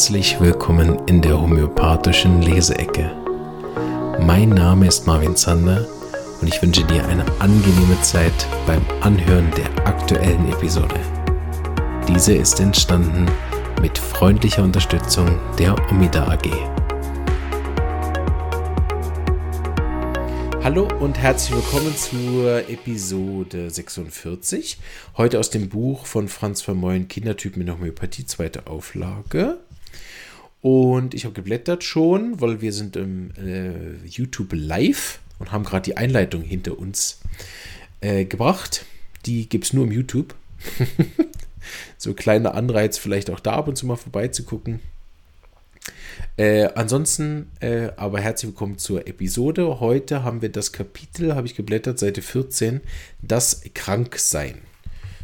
herzlich willkommen in der homöopathischen Leseecke. Mein Name ist Marvin Zander und ich wünsche dir eine angenehme Zeit beim Anhören der aktuellen Episode. Diese ist entstanden mit freundlicher Unterstützung der Omida AG. Hallo und herzlich willkommen zur Episode 46. Heute aus dem Buch von Franz Vermeulen Kindertyp mit Homöopathie, zweite Auflage. Und ich habe geblättert schon, weil wir sind im äh, YouTube live und haben gerade die Einleitung hinter uns äh, gebracht. Die gibt es nur im YouTube. so kleiner Anreiz, vielleicht auch da ab und zu mal vorbeizugucken. Äh, ansonsten, äh, aber herzlich willkommen zur Episode. Heute haben wir das Kapitel, habe ich geblättert, Seite 14, das Kranksein.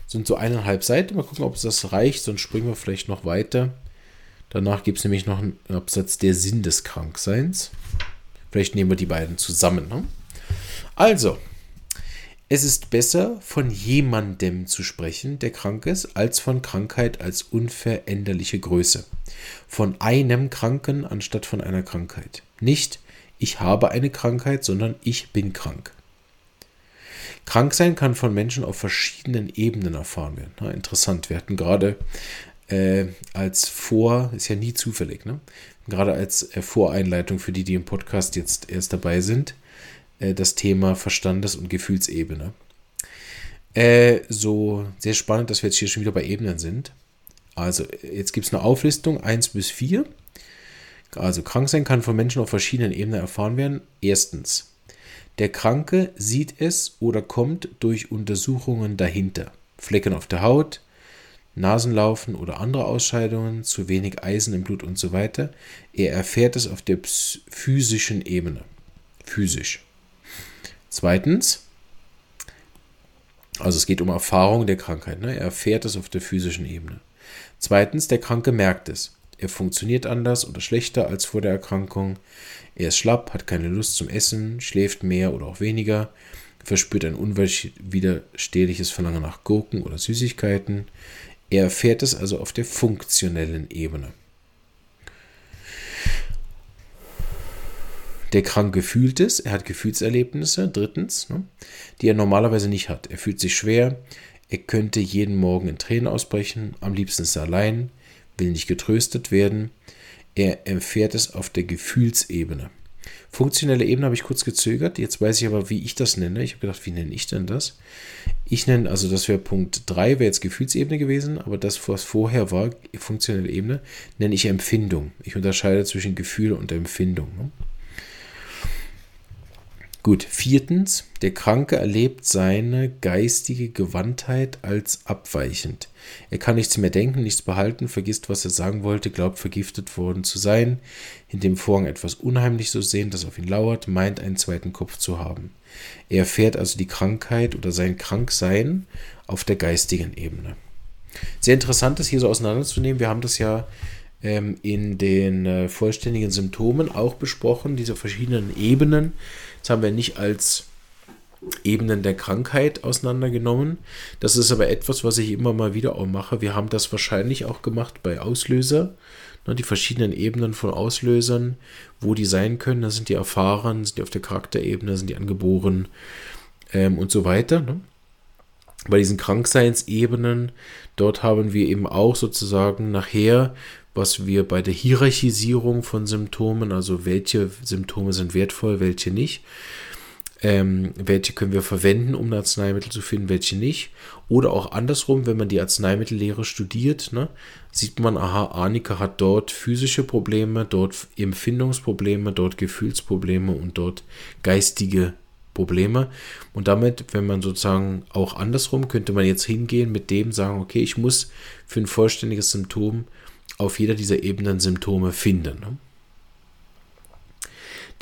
Sind so eineinhalb Seiten. Mal gucken, ob es das reicht, sonst springen wir vielleicht noch weiter. Danach gibt es nämlich noch einen Absatz der Sinn des Krankseins. Vielleicht nehmen wir die beiden zusammen. Ne? Also, es ist besser, von jemandem zu sprechen, der krank ist, als von Krankheit als unveränderliche Größe. Von einem Kranken anstatt von einer Krankheit. Nicht ich habe eine Krankheit, sondern ich bin krank. Krank sein kann von Menschen auf verschiedenen Ebenen erfahren werden. Na, interessant. Wir hatten gerade äh, als Vor, ist ja nie zufällig, ne? gerade als äh, Voreinleitung für die, die im Podcast jetzt erst dabei sind, äh, das Thema Verstandes- und Gefühlsebene. Äh, so sehr spannend, dass wir jetzt hier schon wieder bei Ebenen sind. Also, jetzt gibt es eine Auflistung 1 bis 4. Also, krank sein kann von Menschen auf verschiedenen Ebenen erfahren werden. Erstens, der Kranke sieht es oder kommt durch Untersuchungen dahinter. Flecken auf der Haut, Nasenlaufen oder andere Ausscheidungen, zu wenig Eisen im Blut und so weiter. Er erfährt es auf der physischen Ebene. Physisch. Zweitens, also es geht um Erfahrung der Krankheit. Ne? Er erfährt es auf der physischen Ebene. Zweitens, der Kranke merkt es. Er funktioniert anders oder schlechter als vor der Erkrankung. Er ist schlapp, hat keine Lust zum Essen, schläft mehr oder auch weniger, verspürt ein unwiderstehliches Verlangen nach Gurken oder Süßigkeiten. Er erfährt es also auf der funktionellen Ebene. Der Kranke fühlt es, er hat Gefühlserlebnisse, drittens, ne, die er normalerweise nicht hat. Er fühlt sich schwer, er könnte jeden Morgen in Tränen ausbrechen, am liebsten ist er allein, will nicht getröstet werden. Er erfährt es auf der Gefühlsebene. Funktionelle Ebene habe ich kurz gezögert, jetzt weiß ich aber, wie ich das nenne. Ich habe gedacht, wie nenne ich denn das? Ich nenne, also das wäre Punkt 3, wäre jetzt Gefühlsebene gewesen, aber das, was vorher war, funktionelle Ebene, nenne ich Empfindung. Ich unterscheide zwischen Gefühl und Empfindung. Ne? Gut, viertens, der Kranke erlebt seine geistige Gewandtheit als abweichend. Er kann nichts mehr denken, nichts behalten, vergisst, was er sagen wollte, glaubt vergiftet worden zu sein, in dem Vorgang etwas unheimlich zu sehen, das auf ihn lauert, meint einen zweiten Kopf zu haben. Er erfährt also die Krankheit oder sein Kranksein auf der geistigen Ebene. Sehr interessant, das hier so auseinanderzunehmen. Wir haben das ja ähm, in den äh, vollständigen Symptomen auch besprochen, diese verschiedenen Ebenen das haben wir nicht als Ebenen der Krankheit auseinandergenommen. Das ist aber etwas, was ich immer mal wieder auch mache. Wir haben das wahrscheinlich auch gemacht bei Auslöser. Ne, die verschiedenen Ebenen von Auslösern, wo die sein können. Da sind die erfahren, sind die auf der Charakterebene, sind die angeboren ähm, und so weiter. Ne? Bei diesen Krankseinsebenen, dort haben wir eben auch sozusagen nachher was wir bei der Hierarchisierung von Symptomen, also welche Symptome sind wertvoll, welche nicht, ähm, welche können wir verwenden, um ein Arzneimittel zu finden, welche nicht. Oder auch andersrum, wenn man die Arzneimittellehre studiert, ne, sieht man, aha, Arnika hat dort physische Probleme, dort Empfindungsprobleme, dort Gefühlsprobleme und dort geistige Probleme. Und damit, wenn man sozusagen auch andersrum, könnte man jetzt hingehen mit dem sagen, okay, ich muss für ein vollständiges Symptom auf jeder dieser Ebenen Symptome finden. Ne?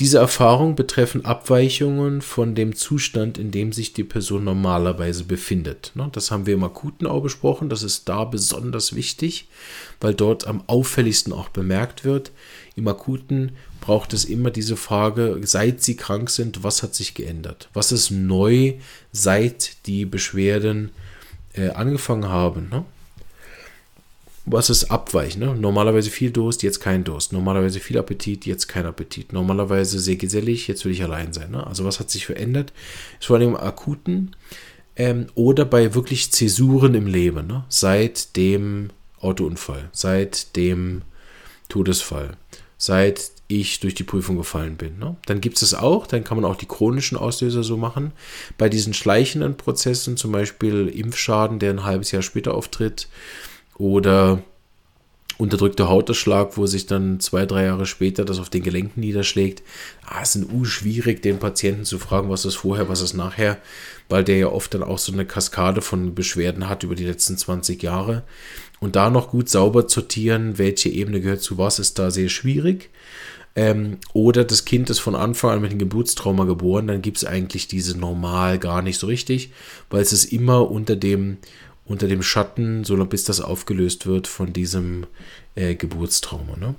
Diese Erfahrungen betreffen Abweichungen von dem Zustand, in dem sich die Person normalerweise befindet. Ne? Das haben wir im Akuten auch besprochen. Das ist da besonders wichtig, weil dort am auffälligsten auch bemerkt wird. Im Akuten braucht es immer diese Frage, seit Sie krank sind, was hat sich geändert? Was ist neu, seit die Beschwerden äh, angefangen haben? Was ist abweichend. Ne? Normalerweise viel Durst, jetzt kein Durst. Normalerweise viel Appetit, jetzt kein Appetit. Normalerweise sehr gesellig, jetzt will ich allein sein. Ne? Also was hat sich verändert? Ist vor allem im akuten ähm, oder bei wirklich Zäsuren im Leben. Ne? Seit dem Autounfall, seit dem Todesfall, seit ich durch die Prüfung gefallen bin. Ne? Dann gibt es es auch, dann kann man auch die chronischen Auslöser so machen. Bei diesen schleichenden Prozessen, zum Beispiel Impfschaden, der ein halbes Jahr später auftritt, oder unterdrückter Hauterschlag, wo sich dann zwei, drei Jahre später das auf den Gelenken niederschlägt. Ah, es ist ein schwierig, den Patienten zu fragen, was ist vorher, was ist nachher, weil der ja oft dann auch so eine Kaskade von Beschwerden hat über die letzten 20 Jahre. Und da noch gut sauber sortieren, welche Ebene gehört zu was, ist da sehr schwierig. Ähm, oder das Kind ist von Anfang an mit einem Geburtstrauma geboren, dann gibt es eigentlich diese normal gar nicht so richtig, weil es ist immer unter dem unter dem Schatten, so lange bis das aufgelöst wird von diesem äh, Geburtstrauma. Ne?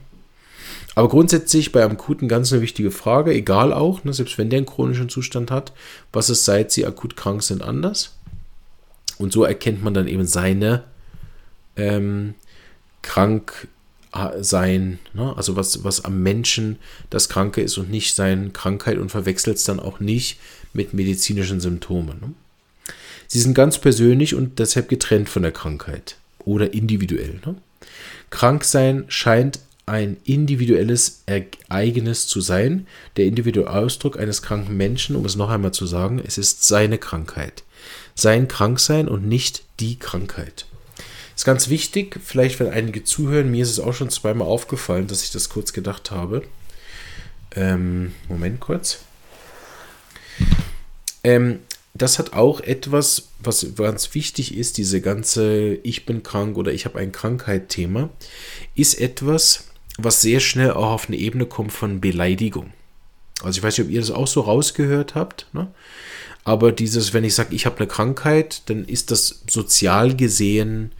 Aber grundsätzlich bei akuten ganz eine wichtige Frage, egal auch, ne, selbst wenn der einen chronischen Zustand hat, was ist, seit sie akut krank sind, anders? Und so erkennt man dann eben seine ähm, krank sein, ne? also was, was am Menschen das Kranke ist und nicht seine Krankheit und verwechselt es dann auch nicht mit medizinischen Symptomen. Ne? Sie sind ganz persönlich und deshalb getrennt von der Krankheit oder individuell. Ne? Kranksein scheint ein individuelles Ereignis zu sein. Der individuelle Ausdruck eines kranken Menschen, um es noch einmal zu sagen, es ist seine Krankheit. Sein Kranksein und nicht die Krankheit. Ist ganz wichtig, vielleicht wenn einige zuhören, mir ist es auch schon zweimal aufgefallen, dass ich das kurz gedacht habe. Ähm, Moment kurz. Ähm, das hat auch etwas, was ganz wichtig ist, diese ganze Ich bin krank oder ich habe ein Krankheit-Thema, ist etwas, was sehr schnell auch auf eine Ebene kommt von Beleidigung. Also ich weiß nicht, ob ihr das auch so rausgehört habt, ne? aber dieses, wenn ich sage, ich habe eine Krankheit, dann ist das sozial gesehen,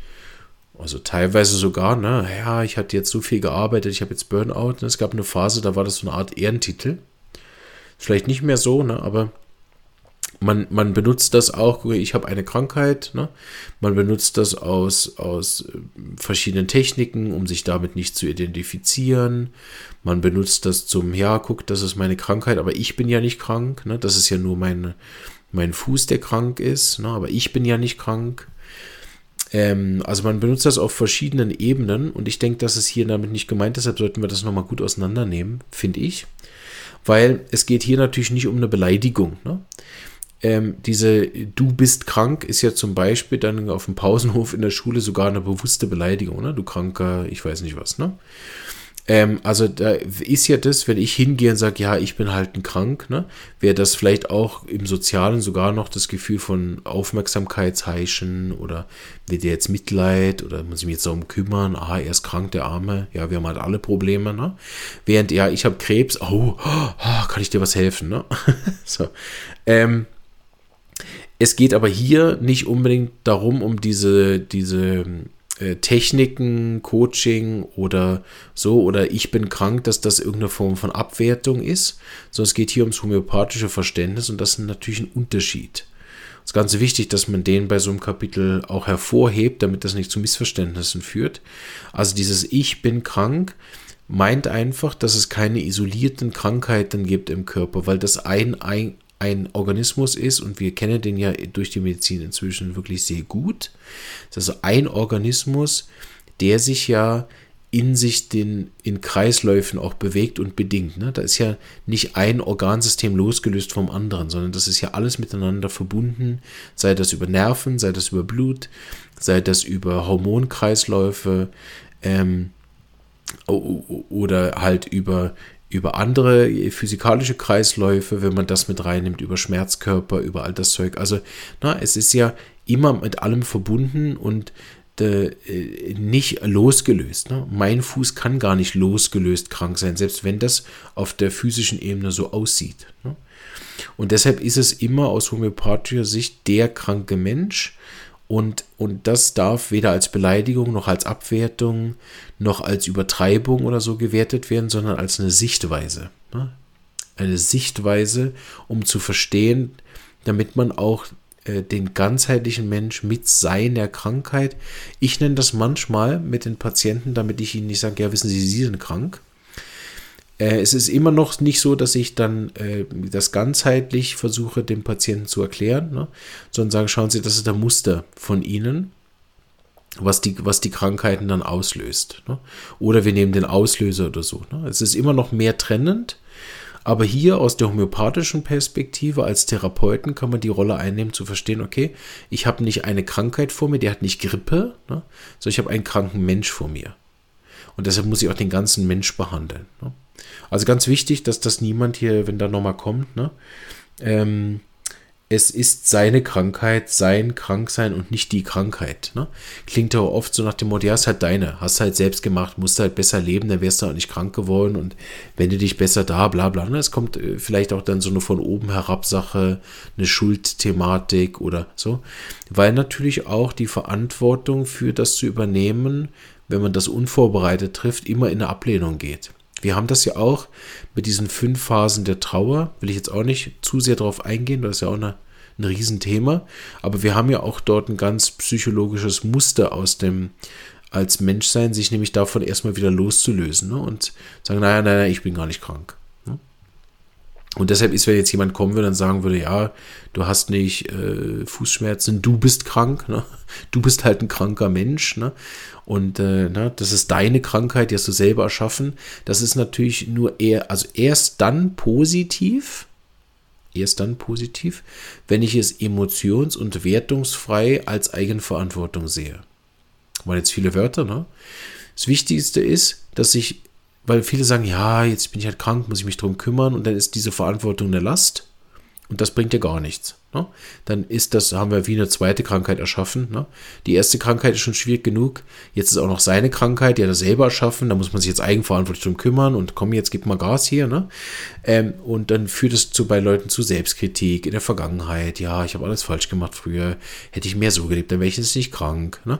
also teilweise sogar, ne, ja, ich hatte jetzt so viel gearbeitet, ich habe jetzt Burnout, ne? es gab eine Phase, da war das so eine Art Ehrentitel. Vielleicht nicht mehr so, ne, aber man, man benutzt das auch, ich habe eine Krankheit, ne? man benutzt das aus, aus äh, verschiedenen Techniken, um sich damit nicht zu identifizieren. Man benutzt das zum, ja, guck, das ist meine Krankheit, aber ich bin ja nicht krank. Ne? Das ist ja nur mein, mein Fuß, der krank ist, ne? aber ich bin ja nicht krank. Ähm, also man benutzt das auf verschiedenen Ebenen und ich denke, dass es hier damit nicht gemeint ist, deshalb sollten wir das nochmal gut auseinandernehmen, finde ich. Weil es geht hier natürlich nicht um eine Beleidigung. Ne? Ähm, diese Du bist krank ist ja zum Beispiel dann auf dem Pausenhof in der Schule sogar eine bewusste Beleidigung, ne? Du kranker, ich weiß nicht was, ne? Ähm, also da ist ja das, wenn ich hingehe und sage, ja, ich bin halt ein krank, ne, wäre das vielleicht auch im Sozialen sogar noch das Gefühl von Aufmerksamkeitsheischen oder wird der jetzt Mitleid oder muss ich mich jetzt darum kümmern, ah, er ist krank, der Arme, ja, wir haben halt alle Probleme, ne? Während, ja, ich habe Krebs, oh, oh, kann ich dir was helfen, ne? so. Ähm, es geht aber hier nicht unbedingt darum, um diese, diese äh, Techniken, Coaching oder so, oder ich bin krank, dass das irgendeine Form von Abwertung ist, sondern es geht hier ums homöopathische Verständnis und das ist natürlich ein Unterschied. Es ist ganz wichtig, dass man den bei so einem Kapitel auch hervorhebt, damit das nicht zu Missverständnissen führt. Also dieses Ich bin krank meint einfach, dass es keine isolierten Krankheiten gibt im Körper, weil das ein, ein ein Organismus ist, und wir kennen den ja durch die Medizin inzwischen wirklich sehr gut. Das ist also ein Organismus, der sich ja in sich den, in Kreisläufen auch bewegt und bedingt. Ne? Da ist ja nicht ein Organsystem losgelöst vom anderen, sondern das ist ja alles miteinander verbunden, sei das über Nerven, sei das über Blut, sei das über Hormonkreisläufe ähm, oder halt über über andere physikalische Kreisläufe, wenn man das mit reinnimmt, über Schmerzkörper, über all das Zeug. Also, na, es ist ja immer mit allem verbunden und äh, nicht losgelöst. Ne? Mein Fuß kann gar nicht losgelöst krank sein, selbst wenn das auf der physischen Ebene so aussieht. Ne? Und deshalb ist es immer aus homöopathischer Sicht der kranke Mensch, und, und das darf weder als Beleidigung noch als Abwertung noch als Übertreibung oder so gewertet werden, sondern als eine Sichtweise. Ne? Eine Sichtweise, um zu verstehen, damit man auch äh, den ganzheitlichen Mensch mit seiner Krankheit. Ich nenne das manchmal mit den Patienten, damit ich ihnen nicht sage, ja, wissen Sie, Sie sind krank. Äh, es ist immer noch nicht so, dass ich dann äh, das ganzheitlich versuche, dem Patienten zu erklären, ne? sondern sage, schauen Sie, das ist der Muster von Ihnen was die, was die Krankheiten dann auslöst. Ne? Oder wir nehmen den Auslöser oder so. Ne? Es ist immer noch mehr trennend, aber hier aus der homöopathischen Perspektive als Therapeuten kann man die Rolle einnehmen, zu verstehen, okay, ich habe nicht eine Krankheit vor mir, der hat nicht Grippe, ne, sondern ich habe einen kranken Mensch vor mir. Und deshalb muss ich auch den ganzen Mensch behandeln. Ne. Also ganz wichtig, dass das niemand hier, wenn da nochmal kommt, ne, ähm, es ist seine Krankheit, sein Kranksein und nicht die Krankheit. Ne? Klingt auch oft so nach dem Motto, ja, ist halt deine, hast halt selbst gemacht, musst halt besser leben, dann wärst du auch nicht krank geworden und wende dich besser da, bla bla. Ne? Es kommt äh, vielleicht auch dann so eine von oben herab Sache, eine Schuldthematik oder so. Weil natürlich auch die Verantwortung für das zu übernehmen, wenn man das unvorbereitet trifft, immer in eine Ablehnung geht. Wir haben das ja auch mit diesen fünf Phasen der Trauer, will ich jetzt auch nicht zu sehr darauf eingehen, das ist ja auch eine, ein Riesenthema, aber wir haben ja auch dort ein ganz psychologisches Muster aus dem, als Menschsein, sich nämlich davon erstmal wieder loszulösen ne? und sagen, naja, nein, ich bin gar nicht krank. Und deshalb ist, wenn jetzt jemand kommen würde und sagen würde, ja, du hast nicht äh, Fußschmerzen, du bist krank, ne? du bist halt ein kranker Mensch, ne? und äh, ne, das ist deine Krankheit, die hast du selber erschaffen. Das ist natürlich nur eher, also erst dann positiv, erst dann positiv, wenn ich es emotions- und wertungsfrei als Eigenverantwortung sehe. Waren jetzt viele Wörter, ne? Das Wichtigste ist, dass ich weil viele sagen, ja, jetzt bin ich halt krank, muss ich mich drum kümmern und dann ist diese Verantwortung eine Last und das bringt ja gar nichts. Ne? Dann ist das, haben wir wie eine zweite Krankheit erschaffen. Ne? Die erste Krankheit ist schon schwierig genug. Jetzt ist auch noch seine Krankheit, die hat er selber erschaffen. Da muss man sich jetzt eigenverantwortlich drum kümmern und komm, jetzt gib mal Gas hier. Ne? Ähm, und dann führt es zu, bei Leuten zu Selbstkritik in der Vergangenheit. Ja, ich habe alles falsch gemacht früher. Hätte ich mehr so gelebt, dann wäre ich jetzt nicht krank. Ne?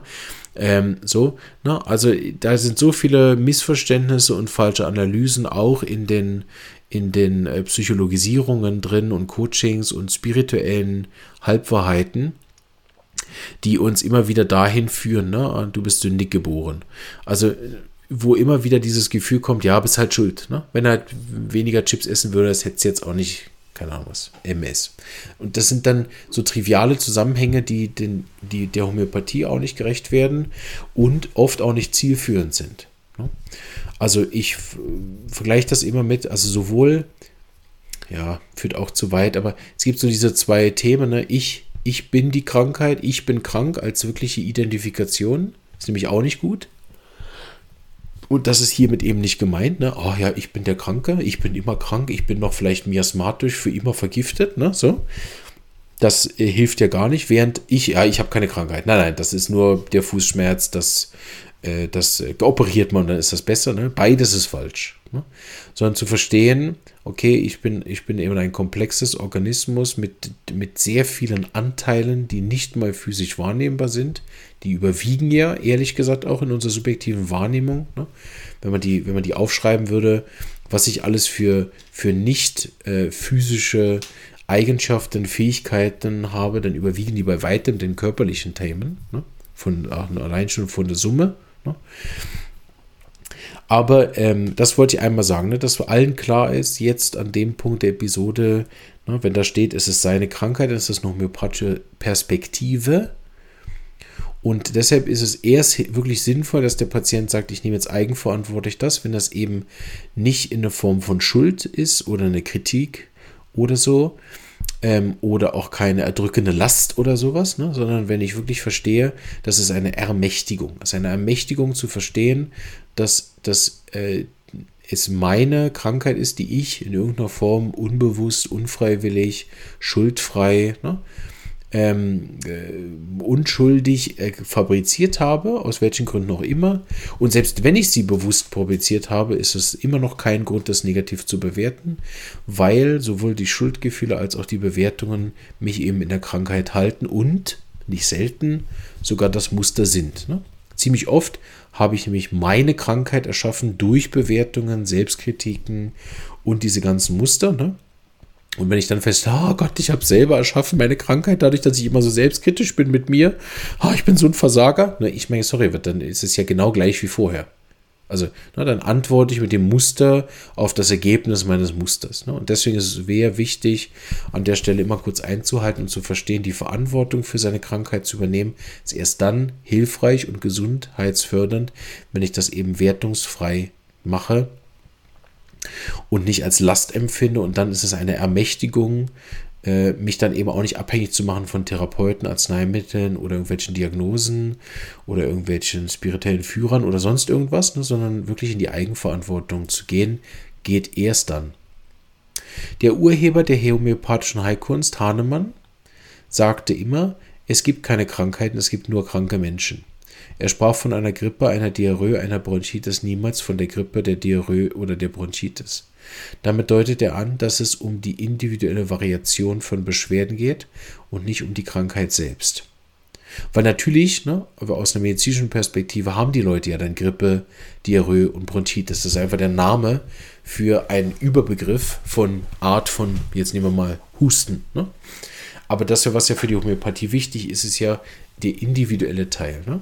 Ähm, so, ne? Also da sind so viele Missverständnisse und falsche Analysen auch in den, in den äh, Psychologisierungen drin und Coachings und spirituellen Halbwahrheiten, die uns immer wieder dahin führen, ne? du bist sündig geboren. Also wo immer wieder dieses Gefühl kommt, ja, bist halt schuld. Ne? Wenn er halt weniger Chips essen würde, das hätte es jetzt auch nicht, keine Ahnung was, MS. Und das sind dann so triviale Zusammenhänge, die, den, die der Homöopathie auch nicht gerecht werden und oft auch nicht zielführend sind. Ne? Also ich vergleiche das immer mit, also sowohl, ja, führt auch zu weit, aber es gibt so diese zwei Themen, ne? ich, ich bin die Krankheit, ich bin krank als wirkliche Identifikation, ist nämlich auch nicht gut. Und das ist hiermit eben nicht gemeint, ne? Oh ja, ich bin der Kranke, ich bin immer krank, ich bin noch vielleicht miasmatisch, für immer vergiftet, ne? So. Das äh, hilft ja gar nicht, während ich, ja, ich habe keine Krankheit. Nein, nein, das ist nur der Fußschmerz, das äh, das äh, operiert man, dann ist das besser. Ne? Beides ist falsch. Ne? Sondern zu verstehen, okay, ich bin, ich bin eben ein komplexes Organismus mit, mit sehr vielen Anteilen, die nicht mal physisch wahrnehmbar sind. Die überwiegen ja, ehrlich gesagt, auch in unserer subjektiven Wahrnehmung. Ne? Wenn, man die, wenn man die aufschreiben würde, was ich alles für, für nicht äh, physische Eigenschaften, Fähigkeiten habe, dann überwiegen die bei weitem den körperlichen Themen. Ne? Von, allein schon von der Summe. Ne? Aber ähm, das wollte ich einmal sagen, ne, dass allen klar ist, jetzt an dem Punkt der Episode, ne, wenn da steht, es ist seine Krankheit, dann ist eine homöopathische Perspektive. Und deshalb ist es erst wirklich sinnvoll, dass der Patient sagt, ich nehme jetzt eigenverantwortlich das, wenn das eben nicht in der Form von Schuld ist oder eine Kritik oder so, ähm, oder auch keine erdrückende Last oder sowas, ne? sondern wenn ich wirklich verstehe, das ist eine Ermächtigung. Das ist eine Ermächtigung zu verstehen, dass, dass äh, es meine Krankheit ist, die ich in irgendeiner Form unbewusst, unfreiwillig, schuldfrei, ne? Ähm, äh, unschuldig äh, fabriziert habe, aus welchen Gründen auch immer. Und selbst wenn ich sie bewusst fabriziert habe, ist es immer noch kein Grund, das negativ zu bewerten, weil sowohl die Schuldgefühle als auch die Bewertungen mich eben in der Krankheit halten und nicht selten sogar das Muster sind. Ne? Ziemlich oft habe ich nämlich meine Krankheit erschaffen durch Bewertungen, Selbstkritiken und diese ganzen Muster. Ne? Und wenn ich dann fest, oh Gott, ich habe selber erschaffen meine Krankheit, dadurch, dass ich immer so selbstkritisch bin mit mir, oh, ich bin so ein Versager, ne, ich meine, sorry, dann ist es ja genau gleich wie vorher. Also, na, dann antworte ich mit dem Muster auf das Ergebnis meines Musters. Ne? Und deswegen ist es sehr wichtig, an der Stelle immer kurz einzuhalten und zu verstehen, die Verantwortung für seine Krankheit zu übernehmen, ist erst dann hilfreich und gesundheitsfördernd, wenn ich das eben wertungsfrei mache und nicht als Last empfinde. Und dann ist es eine Ermächtigung, äh, mich dann eben auch nicht abhängig zu machen von Therapeuten, Arzneimitteln oder irgendwelchen Diagnosen oder irgendwelchen spirituellen Führern oder sonst irgendwas, ne, sondern wirklich in die Eigenverantwortung zu gehen, geht erst dann. Der Urheber der homöopathischen Heilkunst, Hahnemann, sagte immer, es gibt keine Krankheiten, es gibt nur kranke Menschen. Er sprach von einer Grippe, einer Diarrhoe, einer Bronchitis, niemals von der Grippe, der Diarrhoe oder der Bronchitis. Damit deutet er an, dass es um die individuelle Variation von Beschwerden geht und nicht um die Krankheit selbst. Weil natürlich, ne, aber aus einer medizinischen Perspektive haben die Leute ja dann Grippe, Diarrhoe und Bronchitis. Das ist einfach der Name für einen Überbegriff von Art von, jetzt nehmen wir mal Husten. Ne? Aber das, was ja für die Homöopathie wichtig ist, ist ja der individuelle Teil. Ne?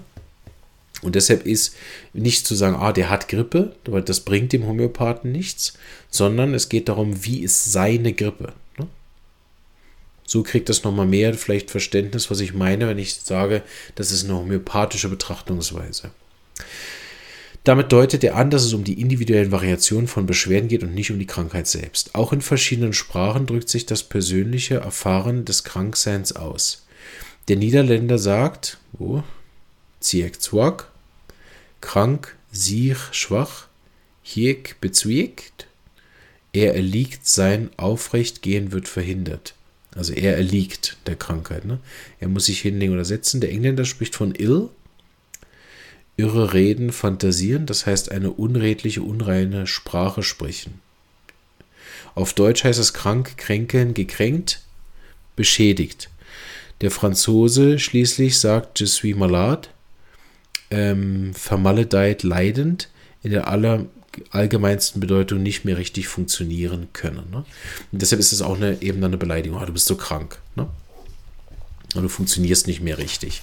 Und deshalb ist nicht zu sagen, ah, der hat Grippe, weil das bringt dem Homöopathen nichts, sondern es geht darum, wie ist seine Grippe. Ne? So kriegt das nochmal mehr vielleicht Verständnis, was ich meine, wenn ich sage, das ist eine homöopathische Betrachtungsweise. Damit deutet er an, dass es um die individuellen Variationen von Beschwerden geht und nicht um die Krankheit selbst. Auch in verschiedenen Sprachen drückt sich das persönliche Erfahren des Krankseins aus. Der Niederländer sagt, wo? Ziek Zwak, krank, sich, schwach, hiek bezwiegt, er erliegt, sein Aufrechtgehen wird verhindert. Also er erliegt der Krankheit. Ne? Er muss sich hinlegen oder setzen. Der Engländer spricht von ill, irre Reden, fantasieren, das heißt eine unredliche, unreine Sprache sprechen. Auf Deutsch heißt es krank, kränkeln, gekränkt, beschädigt. Der Franzose schließlich sagt Je suis malade, ähm, vermaledeit leidend, in der aller allgemeinsten Bedeutung nicht mehr richtig funktionieren können. Ne? Und deshalb ist es auch eine, eben eine Beleidigung. Oh, du bist so krank. Ne? Du funktionierst nicht mehr richtig.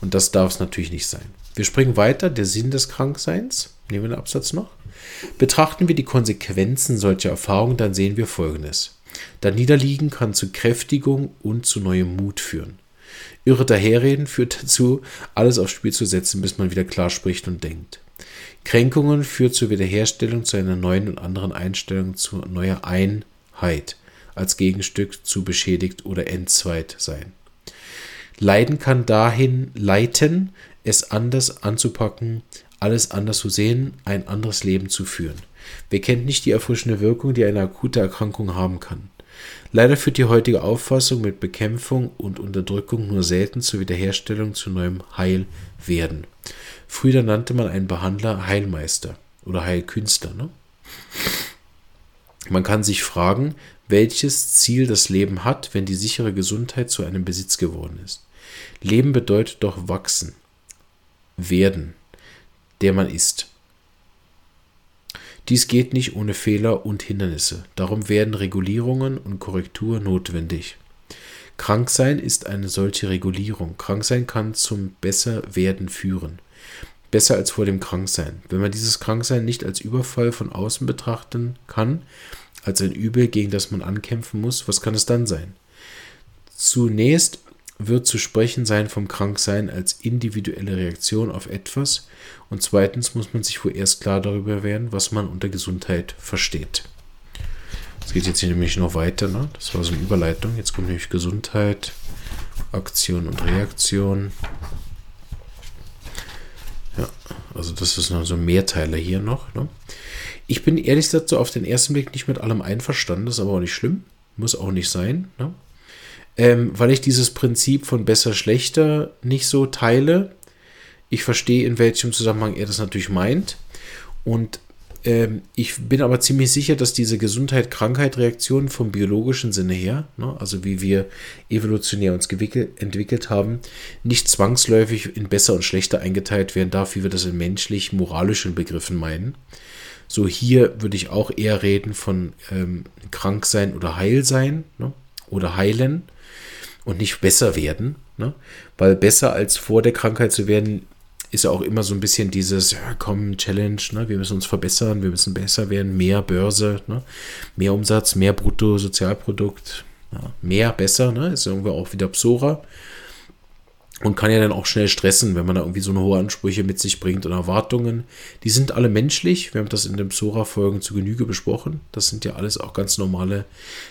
Und das darf es natürlich nicht sein. Wir springen weiter. Der Sinn des Krankseins. Nehmen wir den Absatz noch. Betrachten wir die Konsequenzen solcher Erfahrungen, dann sehen wir Folgendes. Da Niederliegen kann zu Kräftigung und zu neuem Mut führen. Irre daherreden führt dazu, alles aufs Spiel zu setzen, bis man wieder klar spricht und denkt. Kränkungen führt zur Wiederherstellung zu einer neuen und anderen Einstellung, zu neuer Einheit, als Gegenstück zu beschädigt oder entzweit sein. Leiden kann dahin leiten, es anders anzupacken, alles anders zu sehen, ein anderes Leben zu führen. Wer kennt nicht die erfrischende Wirkung, die eine akute Erkrankung haben kann? Leider führt die heutige Auffassung mit Bekämpfung und Unterdrückung nur selten zur Wiederherstellung zu neuem Heilwerden. Früher nannte man einen Behandler Heilmeister oder Heilkünstler. Ne? Man kann sich fragen, welches Ziel das Leben hat, wenn die sichere Gesundheit zu einem Besitz geworden ist. Leben bedeutet doch wachsen, werden, der man ist. Dies geht nicht ohne Fehler und Hindernisse. Darum werden Regulierungen und Korrektur notwendig. Kranksein ist eine solche Regulierung. Kranksein kann zum Besserwerden führen besser als vor dem Kranksein. Wenn man dieses Kranksein nicht als Überfall von außen betrachten kann, als ein Übel, gegen das man ankämpfen muss, was kann es dann sein? Zunächst wird zu sprechen sein vom Kranksein als individuelle Reaktion auf etwas und zweitens muss man sich vorerst klar darüber werden, was man unter Gesundheit versteht. Es geht jetzt hier nämlich noch weiter, ne? das war so eine Überleitung. Jetzt kommt nämlich Gesundheit, Aktion und Reaktion. Ja, also das ist noch so ein Mehrteiler hier noch. Ne? Ich bin ehrlich so auf den ersten Blick nicht mit allem einverstanden, das ist aber auch nicht schlimm, muss auch nicht sein, ne? Ähm, weil ich dieses Prinzip von besser, schlechter nicht so teile. Ich verstehe, in welchem Zusammenhang er das natürlich meint und ähm, ich bin aber ziemlich sicher, dass diese Gesundheit-Krankheit-Reaktion vom biologischen Sinne her, ne, also wie wir evolutionär uns entwickelt haben, nicht zwangsläufig in besser und schlechter eingeteilt werden darf, wie wir das in menschlich-moralischen Begriffen meinen, So hier würde ich auch eher reden von ähm, krank sein oder heil sein ne? oder heilen und nicht besser werden. Ne? Weil besser als vor der Krankheit zu werden, ist ja auch immer so ein bisschen dieses, ja, komm, Challenge, ne? wir müssen uns verbessern, wir müssen besser werden, mehr Börse, ne? mehr Umsatz, mehr Bruttosozialprodukt, ja, mehr, besser, ne? ist irgendwie auch wieder Psora. Und kann ja dann auch schnell stressen, wenn man da irgendwie so eine hohe Ansprüche mit sich bringt und Erwartungen. Die sind alle menschlich. Wir haben das in den Psora-Folgen zu Genüge besprochen. Das sind ja alles auch ganz normale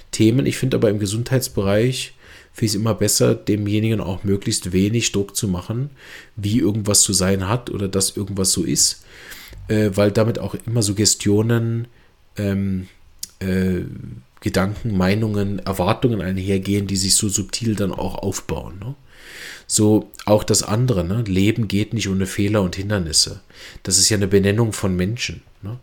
Themen. Ich finde aber im Gesundheitsbereich finde ich es immer besser, demjenigen auch möglichst wenig Druck zu machen, wie irgendwas zu sein hat oder dass irgendwas so ist, äh, weil damit auch immer Suggestionen, ähm, äh, Gedanken, Meinungen, Erwartungen einhergehen, die sich so subtil dann auch aufbauen. Ne? So auch das andere, ne? Leben geht nicht ohne Fehler und Hindernisse. Das ist ja eine Benennung von Menschen. Ne?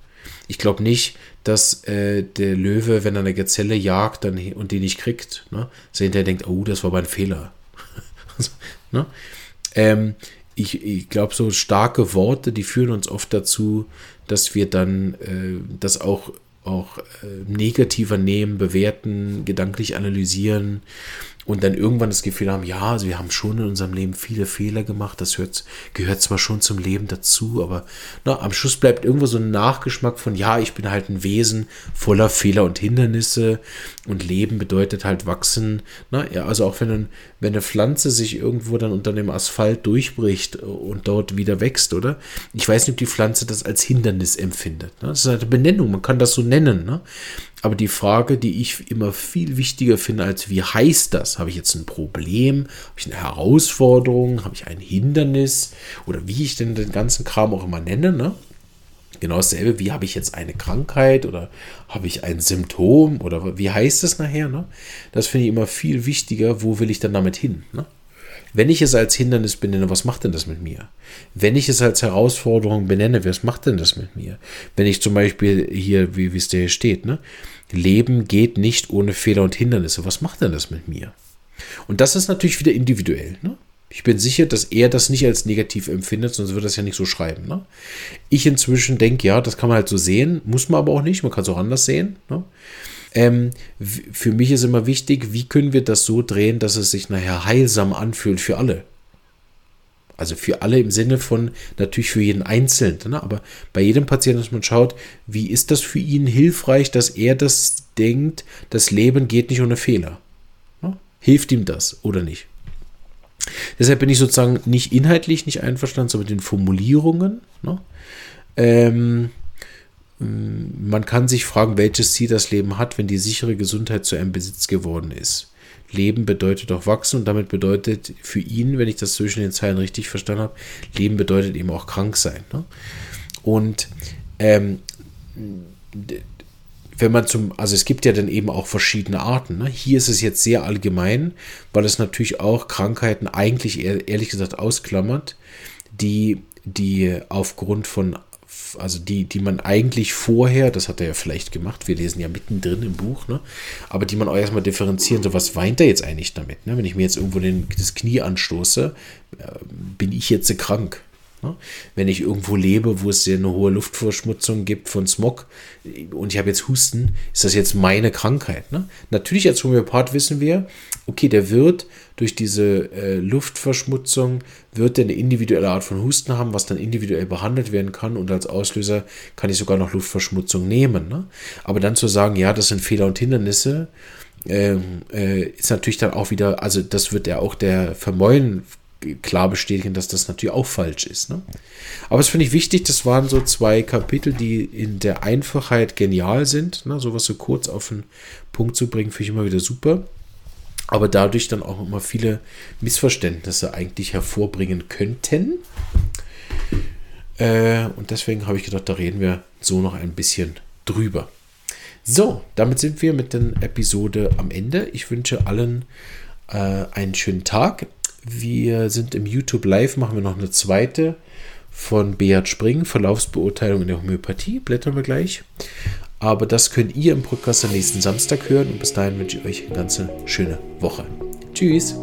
Ich glaube nicht, dass äh, der Löwe, wenn er eine Gazelle jagt dann, und die nicht kriegt, ne, so hinterher denkt, oh, das war mein Fehler. ne? ähm, ich, ich glaube, so starke Worte, die führen uns oft dazu, dass wir dann äh, das auch, auch äh, negativer nehmen, bewerten, gedanklich analysieren und dann irgendwann das Gefühl haben, ja, also wir haben schon in unserem Leben viele Fehler gemacht, das hört, gehört zwar schon zum Leben dazu, aber na, am Schluss bleibt irgendwo so ein Nachgeschmack von, ja, ich bin halt ein Wesen voller Fehler und Hindernisse und Leben bedeutet halt wachsen. Na, ja, also auch wenn, wenn eine Pflanze sich irgendwo dann unter dem Asphalt durchbricht und dort wieder wächst, oder? Ich weiß nicht, ob die Pflanze das als Hindernis empfindet. Ne? Das ist halt eine Benennung, man kann das so nennen. Ne? Aber die Frage, die ich immer viel wichtiger finde, als wie heißt das? Habe ich jetzt ein Problem? Habe ich eine Herausforderung? Habe ich ein Hindernis? Oder wie ich denn den ganzen Kram auch immer nenne, ne? Genau dasselbe, wie habe ich jetzt eine Krankheit oder habe ich ein Symptom oder wie heißt es nachher? Ne? Das finde ich immer viel wichtiger, wo will ich dann damit hin? Ne? Wenn ich es als Hindernis benenne, was macht denn das mit mir? Wenn ich es als Herausforderung benenne, was macht denn das mit mir? Wenn ich zum Beispiel hier, wie, es hier steht, ne? Leben geht nicht ohne Fehler und Hindernisse. Was macht denn das mit mir? Und das ist natürlich wieder individuell. Ne? Ich bin sicher, dass er das nicht als negativ empfindet, sonst würde er das ja nicht so schreiben. Ne? Ich inzwischen denke, ja, das kann man halt so sehen, muss man aber auch nicht, man kann es auch anders sehen. Ne? Ähm, für mich ist immer wichtig, wie können wir das so drehen, dass es sich nachher heilsam anfühlt für alle. Also für alle im Sinne von natürlich für jeden Einzelnen, ne? aber bei jedem Patienten, dass man schaut, wie ist das für ihn hilfreich, dass er das denkt, das Leben geht nicht ohne Fehler. Ne? Hilft ihm das oder nicht? Deshalb bin ich sozusagen nicht inhaltlich nicht einverstanden, sondern mit den Formulierungen. Ne? Ähm, man kann sich fragen, welches Ziel das Leben hat, wenn die sichere Gesundheit zu einem Besitz geworden ist. Leben bedeutet auch wachsen und damit bedeutet für ihn, wenn ich das zwischen den Zeilen richtig verstanden habe, Leben bedeutet eben auch krank sein. Ne? Und ähm, wenn man zum, also es gibt ja dann eben auch verschiedene Arten. Ne? Hier ist es jetzt sehr allgemein, weil es natürlich auch Krankheiten eigentlich ehrlich gesagt ausklammert, die, die aufgrund von also die, die man eigentlich vorher, das hat er ja vielleicht gemacht, wir lesen ja mittendrin im Buch, ne? aber die man auch erstmal differenzieren, so was weint er jetzt eigentlich damit? Ne? Wenn ich mir jetzt irgendwo den, das Knie anstoße, äh, bin ich jetzt krank? Ne? Wenn ich irgendwo lebe, wo es eine hohe Luftverschmutzung gibt von Smog und ich habe jetzt Husten, ist das jetzt meine Krankheit? Ne? Natürlich als Homöopath wissen wir, okay, der wird durch diese äh, Luftverschmutzung, wird der eine individuelle Art von Husten haben, was dann individuell behandelt werden kann und als Auslöser kann ich sogar noch Luftverschmutzung nehmen. Ne? Aber dann zu sagen, ja, das sind Fehler und Hindernisse, äh, äh, ist natürlich dann auch wieder, also das wird ja auch der Vermäulen klar bestätigen, dass das natürlich auch falsch ist. Ne? Aber es finde ich wichtig, das waren so zwei Kapitel, die in der Einfachheit genial sind. Ne? Sowas so kurz auf den Punkt zu bringen, finde ich immer wieder super. Aber dadurch dann auch immer viele Missverständnisse eigentlich hervorbringen könnten. Äh, und deswegen habe ich gedacht, da reden wir so noch ein bisschen drüber. So, damit sind wir mit der Episode am Ende. Ich wünsche allen äh, einen schönen Tag. Wir sind im YouTube Live, machen wir noch eine zweite von Beat Spring, Verlaufsbeurteilung in der Homöopathie. Blättern wir gleich. Aber das könnt ihr im Podcast am nächsten Samstag hören. Und bis dahin wünsche ich euch eine ganz schöne Woche. Tschüss.